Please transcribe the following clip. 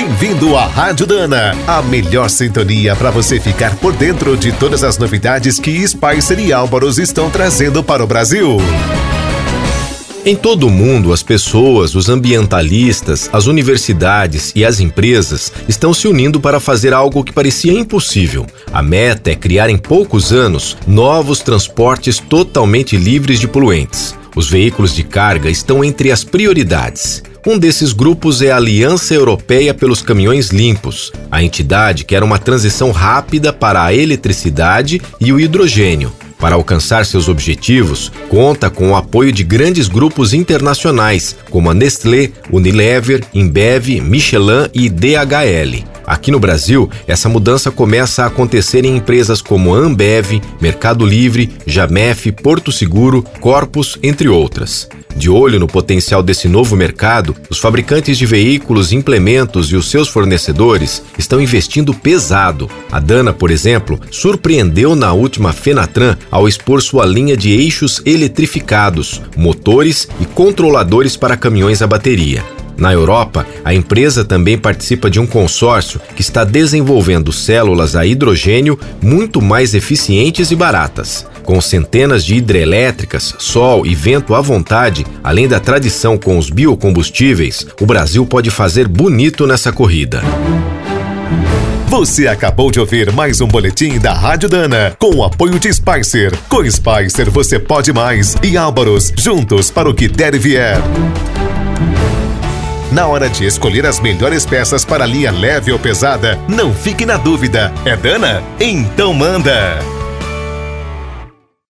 Bem-vindo à Rádio Dana, a melhor sintonia para você ficar por dentro de todas as novidades que Spicer e Álvaros estão trazendo para o Brasil. Em todo o mundo, as pessoas, os ambientalistas, as universidades e as empresas estão se unindo para fazer algo que parecia impossível. A meta é criar em poucos anos novos transportes totalmente livres de poluentes. Os veículos de carga estão entre as prioridades. Um desses grupos é a Aliança Europeia pelos Caminhões Limpos. A entidade quer uma transição rápida para a eletricidade e o hidrogênio. Para alcançar seus objetivos, conta com o apoio de grandes grupos internacionais, como a Nestlé, Unilever, Embev, Michelin e DHL. Aqui no Brasil, essa mudança começa a acontecer em empresas como Ambev, Mercado Livre, Jamef, Porto Seguro, Corpus, entre outras. De olho no potencial desse novo mercado, os fabricantes de veículos, implementos e os seus fornecedores estão investindo pesado. A Dana, por exemplo, surpreendeu na última Fenatran ao expor sua linha de eixos eletrificados, motores e controladores para caminhões a bateria. Na Europa, a empresa também participa de um consórcio que está desenvolvendo células a hidrogênio muito mais eficientes e baratas. Com centenas de hidrelétricas, sol e vento à vontade, além da tradição com os biocombustíveis, o Brasil pode fazer bonito nessa corrida. Você acabou de ouvir mais um boletim da Rádio Dana, com o apoio de Spicer. Com Spicer você pode mais. E Álvaros, juntos para o que der e vier. Na hora de escolher as melhores peças para linha leve ou pesada, não fique na dúvida. É Dana? Então manda!